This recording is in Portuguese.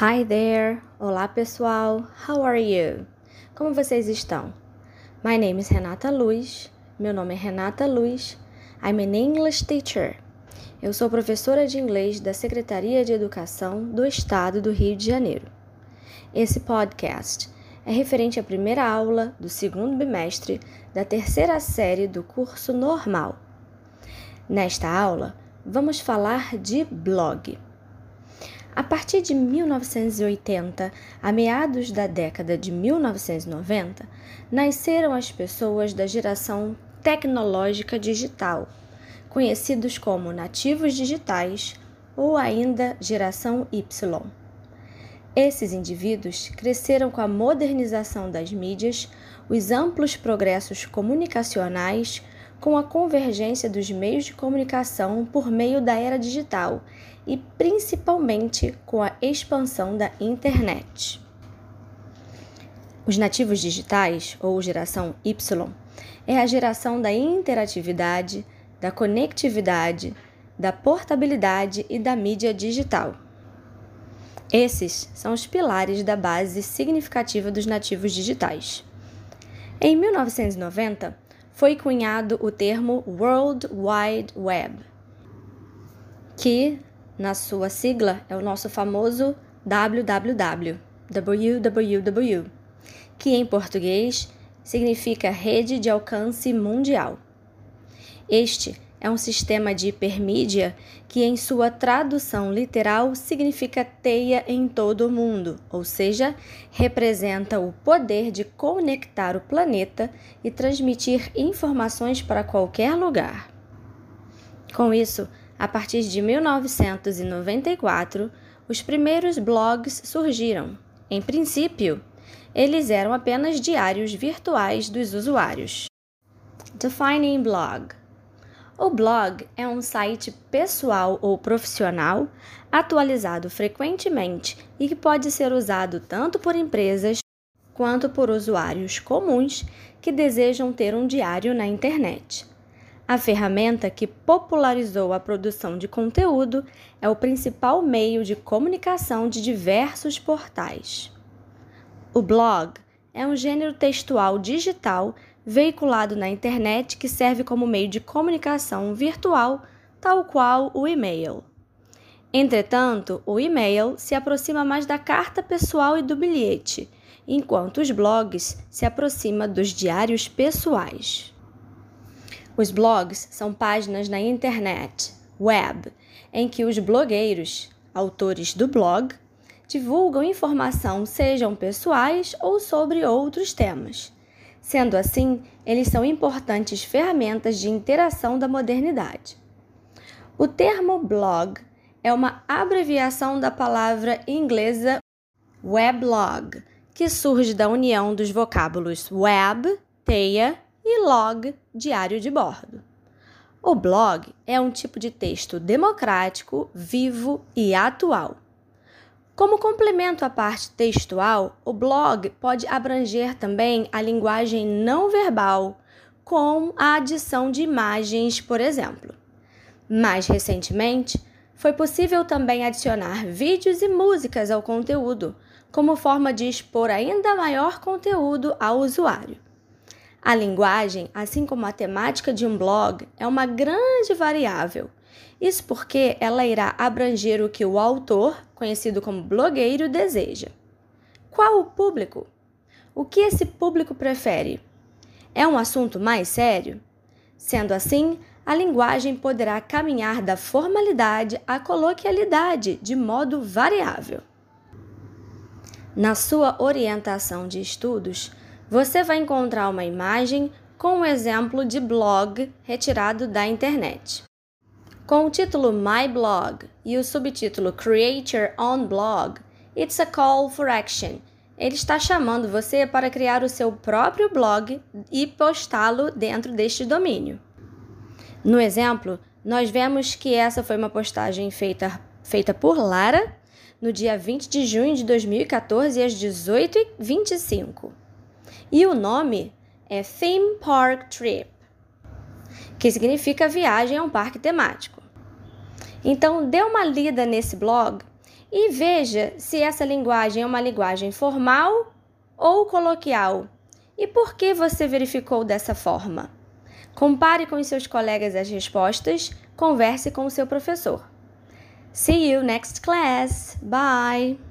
Hi there! Olá pessoal! How are you? Como vocês estão? My name is Renata Luz. Meu nome é Renata Luz. I'm an English teacher. Eu sou professora de inglês da Secretaria de Educação do Estado do Rio de Janeiro. Esse podcast é referente à primeira aula do segundo bimestre da terceira série do curso normal. Nesta aula, vamos falar de blog. A partir de 1980, a meados da década de 1990, nasceram as pessoas da geração tecnológica digital, conhecidos como nativos digitais ou ainda geração Y. Esses indivíduos cresceram com a modernização das mídias, os amplos progressos comunicacionais, com a convergência dos meios de comunicação por meio da era digital e principalmente com a expansão da internet. Os nativos digitais, ou geração Y, é a geração da interatividade, da conectividade, da portabilidade e da mídia digital. Esses são os pilares da base significativa dos nativos digitais. Em 1990, foi cunhado o termo World Wide Web, que, na sua sigla, é o nosso famoso www, www, que em português significa Rede de Alcance Mundial. Este é um sistema de hipermídia que, em sua tradução literal, significa teia em todo o mundo, ou seja, representa o poder de conectar o planeta e transmitir informações para qualquer lugar. Com isso, a partir de 1994, os primeiros blogs surgiram. Em princípio, eles eram apenas diários virtuais dos usuários. Defining blog o blog é um site pessoal ou profissional atualizado frequentemente e que pode ser usado tanto por empresas quanto por usuários comuns que desejam ter um diário na internet. A ferramenta que popularizou a produção de conteúdo é o principal meio de comunicação de diversos portais. O blog é um gênero textual digital veiculado na internet que serve como meio de comunicação virtual, tal qual o e-mail. Entretanto, o e-mail se aproxima mais da carta pessoal e do bilhete, enquanto os blogs se aproximam dos diários pessoais. Os blogs são páginas na internet, web, em que os blogueiros, autores do blog, divulgam informação, sejam pessoais ou sobre outros temas. Sendo assim, eles são importantes ferramentas de interação da modernidade. O termo blog é uma abreviação da palavra inglesa weblog, que surge da união dos vocábulos web, teia, e log, diário de bordo. O blog é um tipo de texto democrático, vivo e atual como complemento à parte textual, o blog pode abranger também a linguagem não verbal, com a adição de imagens, por exemplo. Mais recentemente, foi possível também adicionar vídeos e músicas ao conteúdo, como forma de expor ainda maior conteúdo ao usuário. A linguagem, assim como a temática de um blog, é uma grande variável isso porque ela irá abranger o que o autor, conhecido como blogueiro, deseja. Qual o público? O que esse público prefere? É um assunto mais sério? Sendo assim, a linguagem poderá caminhar da formalidade à coloquialidade de modo variável. Na sua orientação de estudos, você vai encontrar uma imagem com um exemplo de blog retirado da internet. Com o título My Blog e o subtítulo Create Your Own Blog, It's a Call for Action. Ele está chamando você para criar o seu próprio blog e postá-lo dentro deste domínio. No exemplo, nós vemos que essa foi uma postagem feita, feita por Lara no dia 20 de junho de 2014 às 18h25. E o nome é Theme Park Trip que significa viagem a um parque temático. Então, dê uma lida nesse blog e veja se essa linguagem é uma linguagem formal ou coloquial e por que você verificou dessa forma. Compare com seus colegas as respostas, converse com o seu professor. See you next class. Bye.